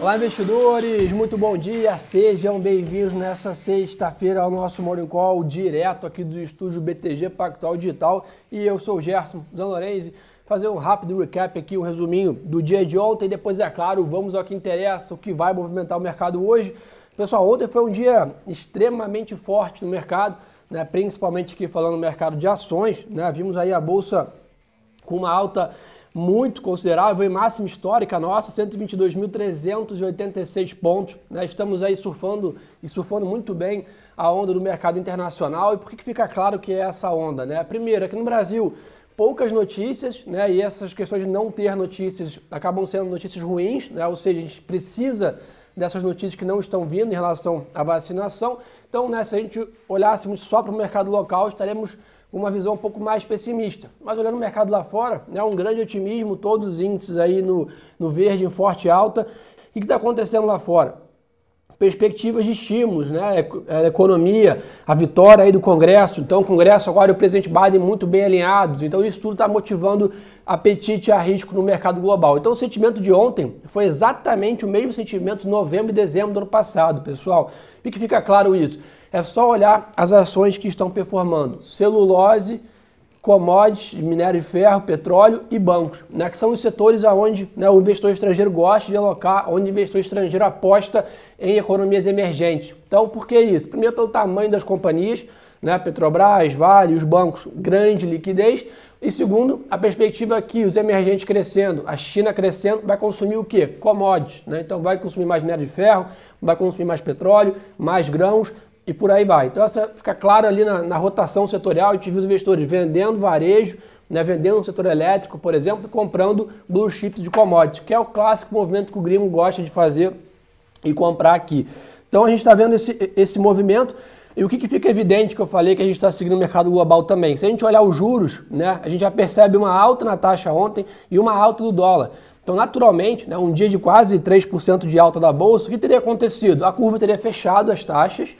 Olá, investidores! Muito bom dia! Sejam bem-vindos nessa sexta-feira ao nosso Morning Call, direto aqui do estúdio BTG Pactual Digital. E eu sou o Gerson Zanorenzi. Fazer um rápido recap aqui, um resuminho do dia de ontem. Depois, é claro, vamos ao que interessa, o que vai movimentar o mercado hoje. Pessoal, ontem foi um dia extremamente forte no mercado, né? principalmente aqui falando no mercado de ações. Né? Vimos aí a bolsa com uma alta muito considerável, em máxima histórica nossa, 122.386 pontos. Né? Estamos aí surfando e surfando muito bem a onda do mercado internacional. E por que, que fica claro que é essa onda? Né? Primeiro, aqui no Brasil, poucas notícias, né? E essas questões de não ter notícias acabam sendo notícias ruins, né? Ou seja, a gente precisa dessas notícias que não estão vindo em relação à vacinação. Então, né, se a gente olhássemos só para o mercado local, estaremos uma visão um pouco mais pessimista. Mas olhando o mercado lá fora, né, um grande otimismo, todos os índices aí no, no verde, em forte alta. O que está acontecendo lá fora? Perspectivas de estímulos, né? A economia, a vitória aí do Congresso. Então, o Congresso agora e o presidente Biden muito bem alinhados. Então, isso tudo está motivando apetite a risco no mercado global. Então, o sentimento de ontem foi exatamente o mesmo sentimento de novembro e dezembro do ano passado, pessoal. E que fica claro isso é só olhar as ações que estão performando. Celulose, commodities, minério de ferro, petróleo e bancos, né, que são os setores onde né, o investidor estrangeiro gosta de alocar, onde o investidor estrangeiro aposta em economias emergentes. Então, por que isso? Primeiro, pelo tamanho das companhias, né, Petrobras, Vale, os bancos, grande liquidez. E segundo, a perspectiva que os emergentes crescendo, a China crescendo, vai consumir o quê? Commodities. Né? Então vai consumir mais minério de ferro, vai consumir mais petróleo, mais grãos, e por aí vai. Então, essa fica claro ali na, na rotação setorial, a gente viu os investidores vendendo varejo, né, vendendo no setor elétrico, por exemplo, e comprando blue chips de commodities, que é o clássico movimento que o Grimo gosta de fazer e comprar aqui. Então, a gente está vendo esse, esse movimento. E o que, que, fica evidente que eu falei que a gente está seguindo o mercado global também? Se a gente olhar os juros, né, a gente já percebe uma alta na taxa ontem e uma alta do dólar. Então, naturalmente, né, um dia de quase 3% de alta da bolsa, o que teria acontecido? A curva teria fechado as taxas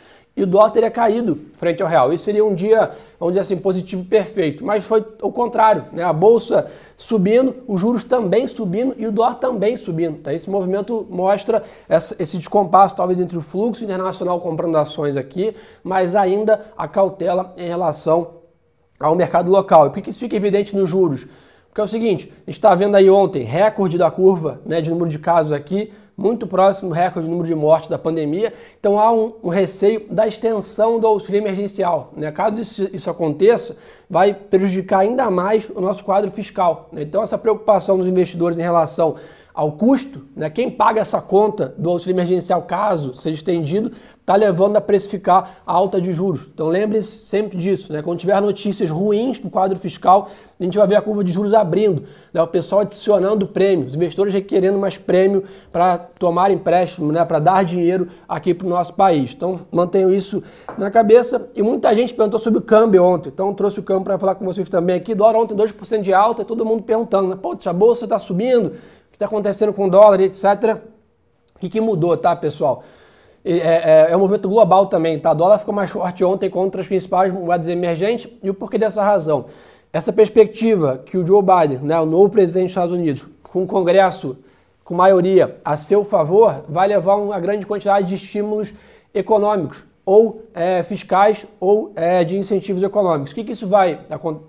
e o dólar teria caído frente ao real. Isso seria um dia, vamos dizer assim, positivo perfeito. Mas foi o contrário, né? A bolsa subindo, os juros também subindo e o dólar também subindo. Tá? Esse movimento mostra essa, esse descompasso, talvez, entre o fluxo internacional comprando ações aqui, mas ainda a cautela em relação ao mercado local. E por que isso fica evidente nos juros? Porque é o seguinte, a gente está vendo aí ontem recorde da curva né, de número de casos aqui, muito próximo do recorde de número de mortes da pandemia. Então há um, um receio da extensão do auxílio emergencial. Né? Caso isso, isso, aconteça, vai prejudicar ainda mais o nosso quadro fiscal. Né? Então essa preocupação dos investidores em relação ao custo, né? quem paga essa conta do auxílio emergencial, caso seja estendido, está levando a precificar a alta de juros. Então lembre-se sempre disso. Né? Quando tiver notícias ruins para o quadro fiscal, a gente vai ver a curva de juros abrindo, né? o pessoal adicionando prêmio, os investidores requerendo mais prêmio para tomar empréstimo, né? para dar dinheiro aqui para o nosso país. Então mantenham isso na cabeça. E muita gente perguntou sobre o câmbio ontem, então trouxe o câmbio para falar com vocês também aqui. Dólar ontem 2% de alta, todo mundo perguntando, né? Pô, a bolsa está subindo, está acontecendo com o dólar, etc. O que, que mudou, tá, pessoal? É, é, é, um movimento global também, tá? O dólar ficou mais forte ontem contra as principais moedas emergentes. E o porquê dessa razão? Essa perspectiva que o Joe Biden, né, o novo presidente dos Estados Unidos, com o Congresso com maioria a seu favor, vai levar uma grande quantidade de estímulos econômicos, ou é, fiscais, ou é, de incentivos econômicos. O que, que isso vai,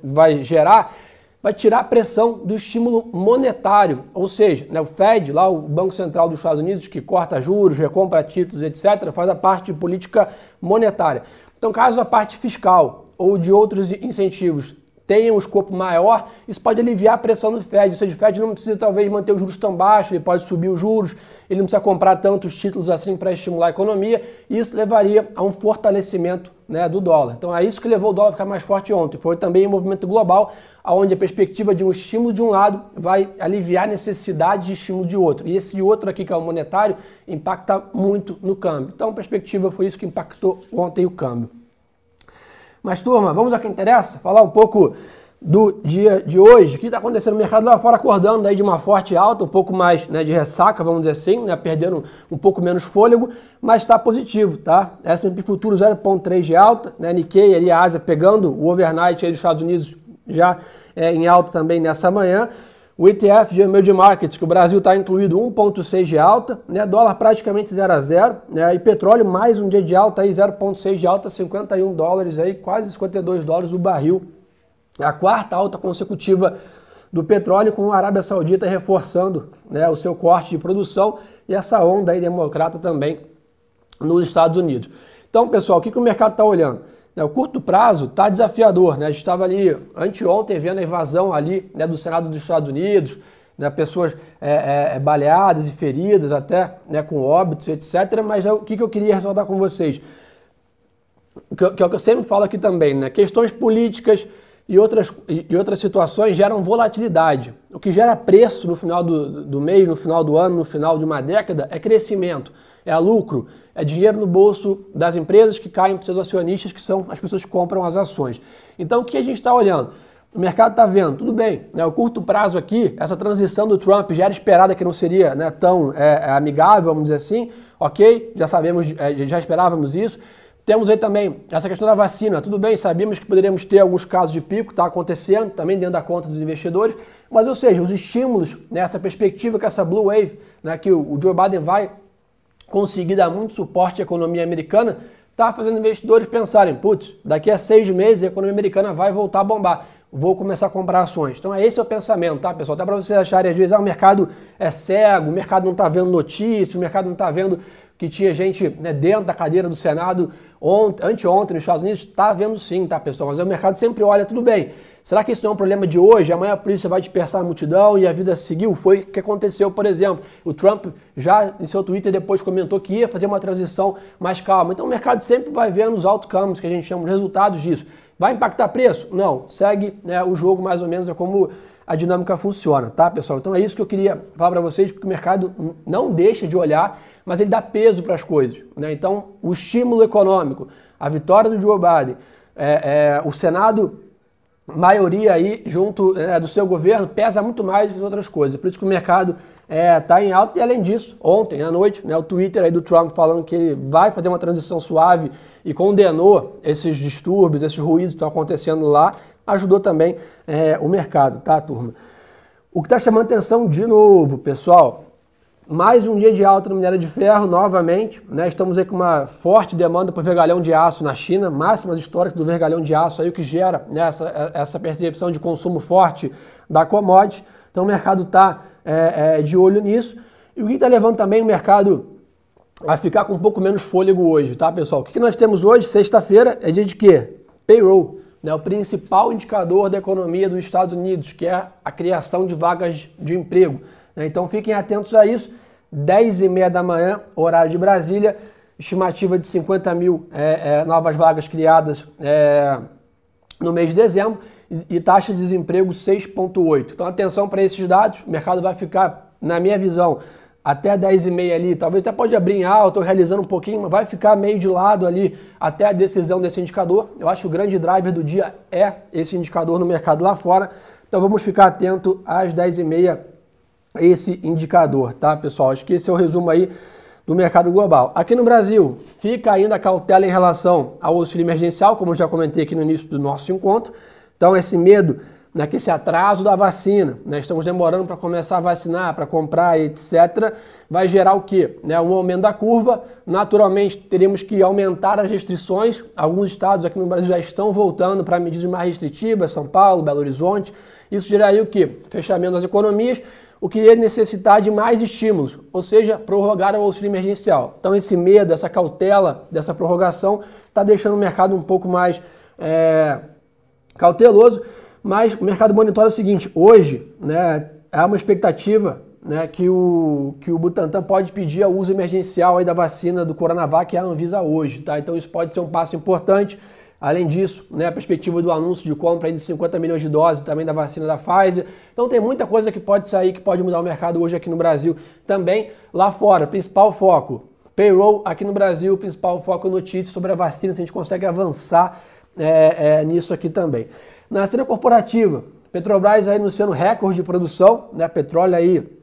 vai gerar? Vai tirar a pressão do estímulo monetário, ou seja, né, o Fed, lá o Banco Central dos Estados Unidos, que corta juros, recompra títulos, etc., faz a parte de política monetária. Então, caso a parte fiscal ou de outros incentivos tenha um escopo maior, isso pode aliviar a pressão do Fed. Ou seja, o Fed não precisa talvez manter os juros tão baixos, ele pode subir os juros, ele não precisa comprar tantos títulos assim para estimular a economia, e isso levaria a um fortalecimento né, do dólar. Então é isso que levou o dólar a ficar mais forte ontem. Foi também um movimento global, onde a perspectiva de um estímulo de um lado vai aliviar a necessidade de estímulo de outro. E esse outro aqui, que é o monetário, impacta muito no câmbio. Então perspectiva foi isso que impactou ontem o câmbio. Mas, turma, vamos ao que interessa? Falar um pouco do dia de hoje. O que está acontecendo no mercado lá fora, acordando aí de uma forte alta, um pouco mais né, de ressaca, vamos dizer assim, né, perdendo um pouco menos fôlego, mas está positivo, tá? S&P Futuro 0,3 de alta, né, Nikkei ali, a Ásia pegando o overnight aí dos Estados Unidos já é, em alta também nessa manhã. O ETF de Emerging Markets, que o Brasil está incluído 1,6 de alta, né? dólar praticamente 0 a 0, né? e petróleo mais um dia de alta, 0,6 de alta, 51 dólares, aí, quase 52 dólares o barril. A quarta alta consecutiva do petróleo, com a Arábia Saudita reforçando né, o seu corte de produção e essa onda aí democrata também nos Estados Unidos. Então, pessoal, o que, que o mercado está olhando? Né, o curto prazo está desafiador. Né? A gente estava ali anteontem vendo a invasão ali né, do Senado dos Estados Unidos, né, pessoas é, é, é, baleadas e feridas, até né, com óbitos, etc. Mas é o que, que eu queria ressaltar com vocês? Que, que é o que eu sempre falo aqui também, né? questões políticas e outras, e outras situações geram volatilidade. O que gera preço no final do, do mês, no final do ano, no final de uma década é crescimento, é lucro, é dinheiro no bolso das empresas que caem para seus acionistas, que são as pessoas que compram as ações. Então o que a gente está olhando? O mercado está vendo, tudo bem, né, o curto prazo aqui, essa transição do Trump já era esperada que não seria né, tão é, é amigável, vamos dizer assim, ok, já sabemos, é, já esperávamos isso. Temos aí também essa questão da vacina. Tudo bem, sabíamos que poderíamos ter alguns casos de pico, está acontecendo também dentro da conta dos investidores, mas ou seja, os estímulos nessa perspectiva que essa Blue Wave, né, que o Joe Biden vai conseguir dar muito suporte à economia americana, está fazendo investidores pensarem, putz, daqui a seis meses a economia americana vai voltar a bombar, vou começar a comprar ações. Então é esse é o pensamento, tá, pessoal? Até para vocês acharem, às vezes, ah, o mercado é cego, o mercado não está vendo notícia, o mercado não está vendo que tinha gente né, dentro da cadeira do Senado ontem, anteontem nos Estados Unidos, está vendo sim, tá, pessoal? Mas o mercado sempre olha, tudo bem, Será que isso não é um problema de hoje? Amanhã a polícia vai dispersar a multidão e a vida seguiu? Foi o que aconteceu, por exemplo. O Trump já em seu Twitter depois comentou que ia fazer uma transição mais calma. Então o mercado sempre vai vendo os outcomes, que a gente chama, os resultados disso. Vai impactar preço? Não. Segue né, o jogo mais ou menos, é como a dinâmica funciona, tá, pessoal? Então é isso que eu queria falar para vocês, porque o mercado não deixa de olhar, mas ele dá peso para as coisas. Né? Então, o estímulo econômico, a vitória do Joe Biden, é, é, o Senado maioria aí junto é, do seu governo pesa muito mais do que outras coisas. Por isso que o mercado está é, tá em alta e além disso, ontem à noite, né, o Twitter aí do Trump falando que ele vai fazer uma transição suave e condenou esses distúrbios, esses ruídos que estão acontecendo lá, ajudou também é, o mercado, tá, turma? O que está chamando atenção de novo, pessoal, mais um dia de alta no minério de ferro, novamente. Né? Estamos aí com uma forte demanda por vergalhão de aço na China, máximas históricas do vergalhão de aço, aí, o que gera né, essa, essa percepção de consumo forte da commodity. Então o mercado está é, é, de olho nisso. E o que está levando também o mercado a ficar com um pouco menos fôlego hoje, tá, pessoal? O que, nós temos hoje, sexta-feira, é dia de quê? Payroll, né? o principal indicador da economia dos Estados Unidos, que é a criação de vagas de emprego. Né? Então fiquem atentos a isso. 10 e meia da manhã, horário de Brasília, estimativa de 50 mil é, é, novas vagas criadas é, no mês de dezembro e, e taxa de desemprego 6,8. Então atenção para esses dados, o mercado vai ficar, na minha visão, até 10 e meia ali, talvez até pode abrir em alta ou realizando um pouquinho, mas vai ficar meio de lado ali até a decisão desse indicador. Eu acho que o grande driver do dia é esse indicador no mercado lá fora. Então vamos ficar atento às 10 e meia esse indicador, tá, pessoal? Acho que esse é o resumo aí do mercado global. Aqui no Brasil, fica ainda cautela em relação ao auxílio emergencial, como já comentei aqui no início do nosso encontro. Então, esse medo, né, que esse atraso da vacina, né, estamos demorando para começar a vacinar, para comprar, etc., vai gerar o quê? Né, um aumento da curva. Naturalmente, teríamos que aumentar as restrições. Alguns estados aqui no Brasil já estão voltando para medidas mais restritivas, São Paulo, Belo Horizonte. Isso geraria o quê? Fechamento das economias o que ia necessitar de mais estímulos, ou seja, prorrogar o auxílio emergencial. Então esse medo, essa cautela dessa prorrogação está deixando o mercado um pouco mais é, cauteloso, mas o mercado monitora o seguinte, hoje né, há uma expectativa né, que, o, que o Butantan pode pedir o uso emergencial da vacina do Coronavac à Anvisa hoje. Tá? Então isso pode ser um passo importante. Além disso, né, a perspectiva do anúncio de compra de 50 milhões de doses também da vacina da Pfizer. Então tem muita coisa que pode sair, que pode mudar o mercado hoje aqui no Brasil também. Lá fora, principal foco, payroll aqui no Brasil, principal foco notícias sobre a vacina, se a gente consegue avançar é, é, nisso aqui também. Na cena corporativa, Petrobras aí anunciando recorde de produção, né, petróleo aí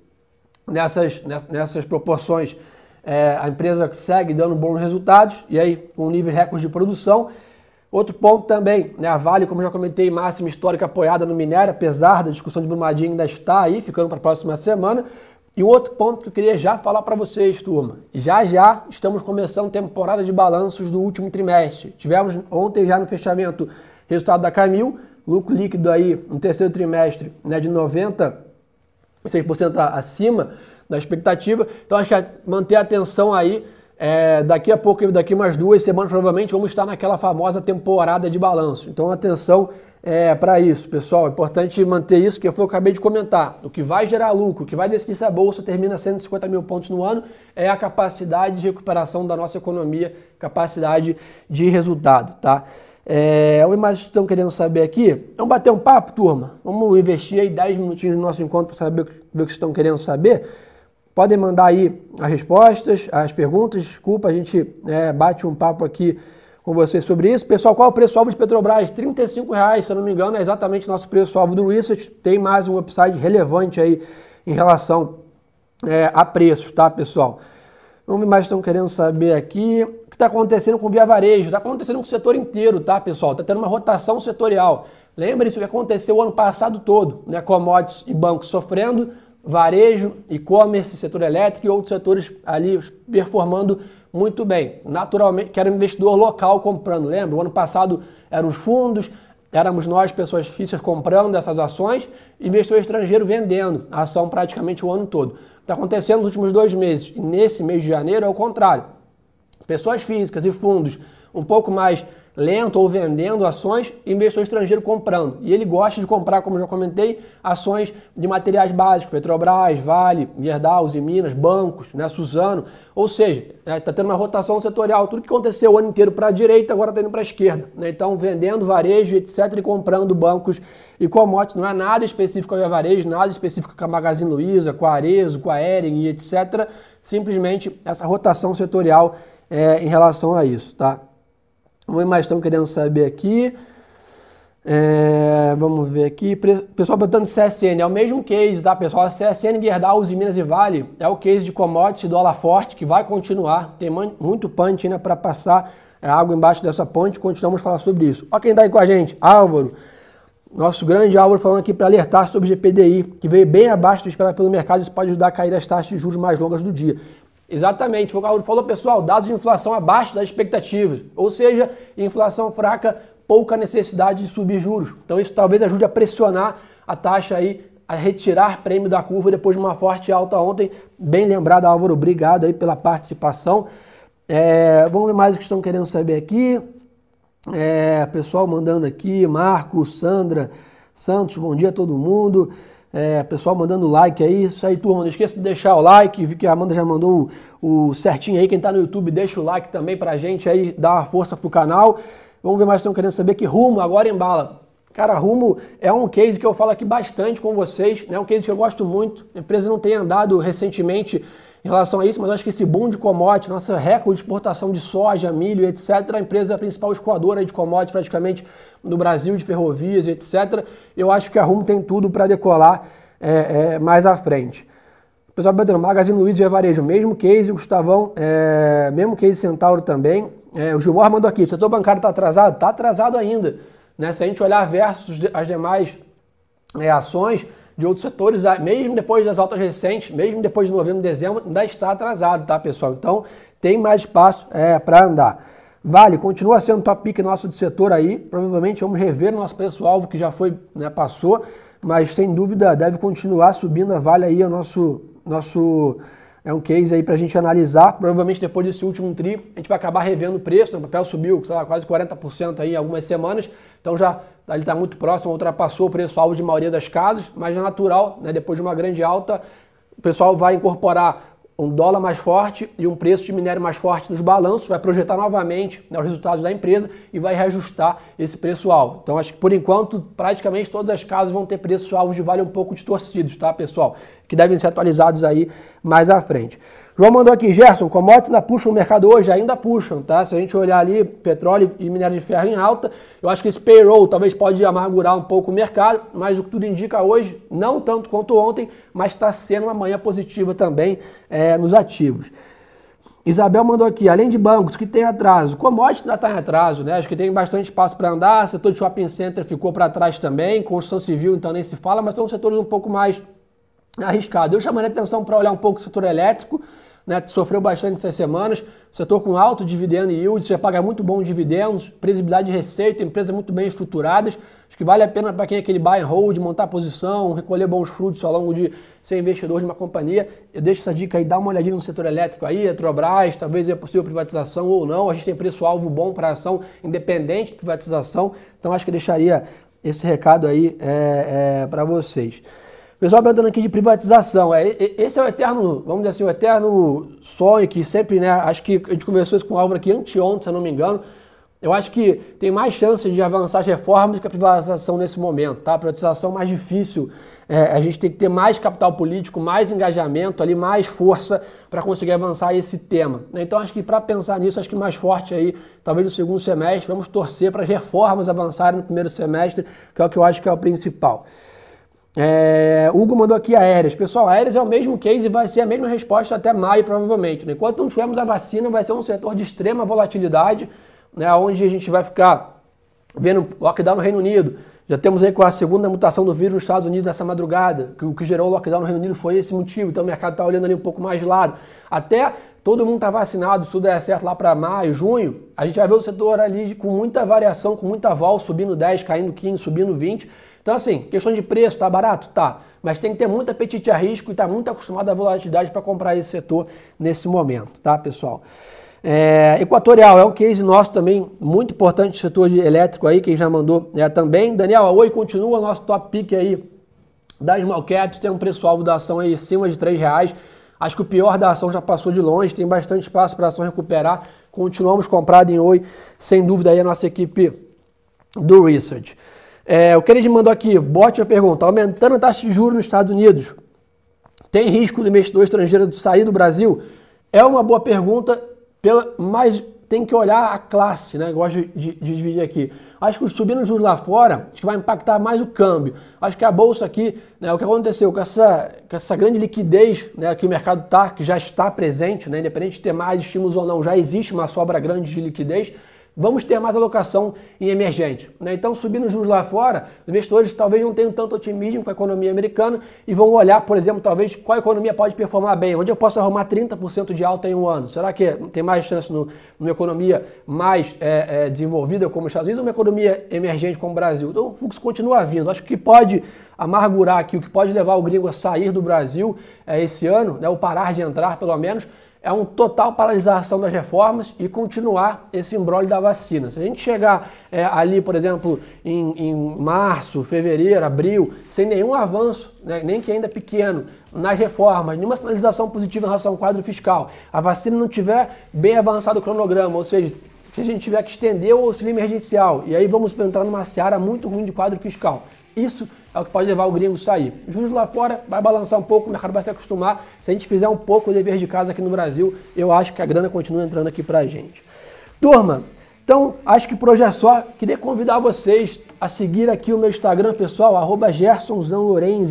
nessas, nessas proporções, é, a empresa segue dando bons resultados, e aí um nível recorde de produção. Outro ponto também, né, a Vale, como já comentei, máxima histórica apoiada no minério, apesar da discussão de Brumadinho ainda está aí, ficando para a próxima semana. E um outro ponto que eu queria já falar para vocês, turma. Já já estamos começando temporada de balanços do último trimestre. Tivemos ontem já no fechamento resultado da Camil, lucro líquido aí no terceiro trimestre né, de 96% acima da expectativa. Então acho que é manter a atenção aí é, daqui a pouco, daqui umas duas semanas, provavelmente vamos estar naquela famosa temporada de balanço. Então, atenção é, para isso, pessoal. É importante manter isso, que foi o que eu acabei de comentar. O que vai gerar lucro, o que vai decidir se a bolsa termina 150 mil pontos no ano, é a capacidade de recuperação da nossa economia, capacidade de resultado, tá? É, o mais estão querendo saber aqui, vamos bater um papo, turma? Vamos investir aí 10 minutinhos no nosso encontro para saber o que estão querendo saber. Podem mandar aí as respostas, as perguntas. Desculpa, a gente é, bate um papo aqui com vocês sobre isso. Pessoal, qual é o preço-alvo de Petrobras? R$ reais, se eu não me engano, é exatamente o nosso preço-alvo do Research. Tem mais um upside relevante aí em relação é, a preços, tá, pessoal? Vamos ver mais estão querendo saber aqui. O que está acontecendo com o Via Varejo? Está acontecendo com o setor inteiro, tá, pessoal? Está tendo uma rotação setorial. Lembre-se o que aconteceu o ano passado todo, né? Commodities e bancos sofrendo, varejo, e-commerce, setor elétrico e outros setores ali performando muito bem. Naturalmente, que era um investidor local comprando, lembra? O ano passado eram os fundos, éramos nós, pessoas físicas, comprando essas ações, investidor estrangeiro vendendo a ação praticamente o ano todo. Está acontecendo nos últimos dois meses. E nesse mês de janeiro é o contrário. Pessoas físicas e fundos um pouco mais lento ou vendendo ações e investidor estrangeiro comprando. E ele gosta de comprar, como já comentei, ações de materiais básicos, Petrobras, Vale, Gerdau, Minas, bancos, né, Suzano. Ou seja, está é, tendo uma rotação setorial. Tudo que aconteceu o ano inteiro para a direita, agora está indo para a esquerda. Né? Então, vendendo varejo, etc., e comprando bancos e commodities. Não é nada específico a varejo, nada específico com a Magazine Luiza, com a Arezo, com a Ering etc. Simplesmente essa rotação setorial é, em relação a isso, tá? Vamos mais estão querendo saber aqui. É, vamos ver aqui. Pessoal perguntando CSN. É o mesmo case, tá, pessoal? A CSN, Gerdau, Uzi Minas e Vale é o case de commodities dólar forte que vai continuar. Tem muito punch ainda para passar é, água embaixo dessa ponte. Continuamos a falar sobre isso. Olha quem está aí com a gente. Álvaro. Nosso grande Álvaro falando aqui para alertar sobre o GPDI, que veio bem abaixo do esperado pelo mercado. Isso pode ajudar a cair as taxas de juros mais longas do dia. Exatamente, o Raul falou, pessoal, dados de inflação abaixo das expectativas, ou seja, inflação fraca, pouca necessidade de subir juros. Então isso talvez ajude a pressionar a taxa aí, a retirar prêmio da curva depois de uma forte alta ontem. Bem lembrado, Álvaro, obrigado aí pela participação. É, vamos ver mais o que estão querendo saber aqui. É, pessoal mandando aqui, Marcos, Sandra, Santos, bom dia a todo mundo. É, pessoal mandando like aí, isso aí, turma. Não esqueça de deixar o like. Vi que a Amanda já mandou o, o certinho aí. Quem tá no YouTube, deixa o like também pra gente aí, dá uma força pro canal. Vamos ver mais estão querendo saber que rumo agora embala. Cara, Rumo é um case que eu falo aqui bastante com vocês, né? um case que eu gosto muito. A empresa não tem andado recentemente em relação a isso, mas acho que esse boom de commodity, nossa recorde de exportação de soja, milho, etc., a empresa é a principal escoadora de commodities praticamente no Brasil, de ferrovias, etc., eu acho que a Rumo tem tudo para decolar é, é, mais à frente. Pessoal, Pedro, Magazine Luiza e Varejo, mesmo case, o Gustavão, é, mesmo case Centauro também. É, o Gilmar mandou aqui, setor bancário está atrasado? Está atrasado ainda. Né? Se a gente olhar versus as demais é, ações, de outros setores, ah, mesmo depois das altas recentes, mesmo depois de novembro, dezembro, ainda está atrasado, tá, pessoal? Então, tem mais espaço é, para andar. Vale, continua sendo top pick nosso de setor aí. Provavelmente vamos rever nosso preço-alvo, que já foi, né, passou, mas sem dúvida deve continuar subindo a Vale aí, o nosso, nosso é um case aí para a gente analisar. Provavelmente depois desse último tri, a gente vai acabar revendo o preço. Né? O papel subiu lá, quase 40% aí em algumas semanas. Então já ele está muito próximo, ultrapassou o preço-alvo de maioria das casas, mas é natural, né? depois de uma grande alta, o pessoal vai incorporar um dólar mais forte e um preço de minério mais forte nos balanços, vai projetar novamente né, os resultados da empresa e vai reajustar esse preço-alvo. Então, acho que por enquanto, praticamente todas as casas vão ter preços-alvos de vale um pouco distorcidos, tá, pessoal? Que devem ser atualizados aí mais à frente. João mandou aqui, Gerson, commodities ainda puxam o mercado hoje? Ainda puxam, tá? Se a gente olhar ali, petróleo e minério de ferro em alta, eu acho que esse payroll talvez pode amargurar um pouco o mercado, mas o que tudo indica hoje, não tanto quanto ontem, mas está sendo uma manhã positiva também é, nos ativos. Isabel mandou aqui, além de bancos que tem atraso, commodities ainda está em atraso, né? Acho que tem bastante espaço para andar, setor de shopping center ficou para trás também, construção civil então nem se fala, mas são setores um pouco mais arriscados. Eu chamaria atenção para olhar um pouco o setor elétrico, né, sofreu bastante essas semanas, setor com alto dividendo e yield, você paga muito bons dividendos, previsibilidade de receita, empresas muito bem estruturadas, acho que vale a pena para quem é aquele buy and hold, montar posição, recolher bons frutos ao longo de ser investidor de uma companhia. Eu deixo essa dica aí, dá uma olhadinha no setor elétrico aí, Eletrobras, talvez é possível privatização ou não, a gente tem preço-alvo bom para ação independente de privatização, então acho que deixaria esse recado aí é, é, para vocês. O pessoal perguntando aqui de privatização. É, esse é o eterno, vamos dizer assim, o eterno sonho que sempre, né? Acho que a gente conversou isso com o Álvaro aqui anteontem, se eu não me engano. Eu acho que tem mais chances de avançar as reformas que a privatização nesse momento, tá? A privatização é mais difícil. É, a gente tem que ter mais capital político, mais engajamento ali, mais força para conseguir avançar esse tema. Né? Então acho que para pensar nisso, acho que mais forte aí, talvez no segundo semestre, vamos torcer para as reformas avançarem no primeiro semestre, que é o que eu acho que é o principal. É, Hugo mandou aqui aéreas. Pessoal, aéreas é o mesmo case e vai ser a mesma resposta até maio, provavelmente. Né? Enquanto não tivermos a vacina, vai ser um setor de extrema volatilidade, né, onde a gente vai ficar vendo lockdown no Reino Unido. Já temos aí com a segunda mutação do vírus nos Estados Unidos nessa madrugada, que o que gerou o lockdown no Reino Unido foi esse motivo. Então o mercado está olhando ali um pouco mais de lado. Até todo mundo está vacinado, se tudo der certo lá para maio, junho, a gente vai ver o setor ali com muita variação, com muita vol, subindo 10, caindo 15, subindo 20. Então, assim, questão de preço, tá barato? Tá. Mas tem que ter muito apetite a risco e tá muito acostumado à volatilidade para comprar esse setor nesse momento, tá, pessoal? É, Equatorial é um case nosso também muito importante, setor de elétrico aí, quem já mandou é, também. Daniel, a Oi continua nosso top pick aí das small caps, tem um preço-alvo da ação aí acima de 3 reais. Acho que o pior da ação já passou de longe, tem bastante espaço para a ação recuperar. Continuamos comprado em Oi, sem dúvida aí a nossa equipe do Research. É, o Kennedy mandou aqui, bote a pergunta, aumentando a taxa de juros nos Estados Unidos, tem risco do investidor estrangeiro sair do Brasil? É uma boa pergunta, pela, mas tem que olhar a classe, né? Gosto de, de, dividir aqui. Acho que subindo juros lá fora, acho que vai impactar mais o câmbio. Acho que a bolsa aqui, né, o que aconteceu com essa, com essa grande liquidez né, que o mercado está, que já está presente, né, independente de ter mais estímulos ou não, já existe uma sobra grande de liquidez vamos ter mais alocação em emergente. Né? Então, subindo os juros lá fora, investidores talvez não tenham tanto otimismo com a economia americana e vão olhar, por exemplo, talvez qual economia pode performar bem, onde eu posso arrumar 30% de alta em um ano. Será que tem mais chance no, numa economia mais é, é, desenvolvida como os Estados Unidos ou uma economia emergente como o Brasil? Então, o fluxo continua vindo. Acho que pode amargurar aqui, o que pode levar o gringo a sair do Brasil é, esse ano, né, ou parar de entrar pelo menos, é um total paralisação das reformas e continuar esse embrólio da vacina. Se a gente chegar é, ali, por exemplo, em, em, março, fevereiro, abril, sem nenhum avanço, né, nem que ainda pequeno, nas reformas, nenhuma sinalização positiva em relação ao quadro fiscal, a vacina não tiver bem avançado o cronograma, ou seja, se a gente tiver que estender o auxílio emergencial, e aí vamos entrar numa seara muito ruim de quadro fiscal. Isso é o que pode levar o gringo a sair. Juros lá fora vai balançar um pouco, o mercado vai se acostumar. Se a gente fizer um pouco o dever de casa aqui no Brasil, eu acho que a grana continua entrando aqui pra gente. Turma, então acho que por hoje é só. Queria convidar vocês a seguir aqui o meu Instagram pessoal, arroba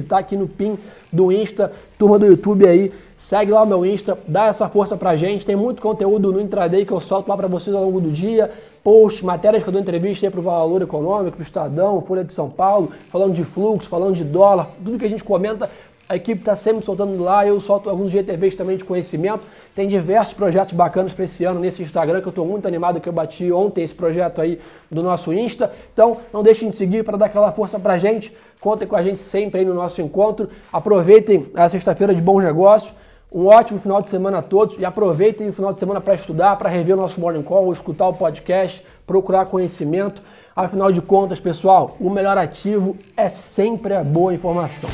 tá aqui no pin do Insta, turma do YouTube aí. Segue lá o meu Insta, dá essa força pra gente. Tem muito conteúdo no intraday que eu solto lá para vocês ao longo do dia posts, matérias que eu dou entrevista para o Valor Econômico, para o Estadão, Folha de São Paulo, falando de fluxo, falando de dólar, tudo que a gente comenta, a equipe está sempre soltando lá, eu solto alguns GTVs também de conhecimento. Tem diversos projetos bacanas para esse ano nesse Instagram, que eu estou muito animado que eu bati ontem esse projeto aí do nosso Insta. Então, não deixem de seguir para dar aquela força para gente. Contem com a gente sempre aí no nosso encontro. Aproveitem a sexta-feira de bons negócios. Um ótimo final de semana a todos e aproveitem o final de semana para estudar, para rever o nosso Morning Call, escutar o podcast, procurar conhecimento. Afinal de contas, pessoal, o melhor ativo é sempre a boa informação.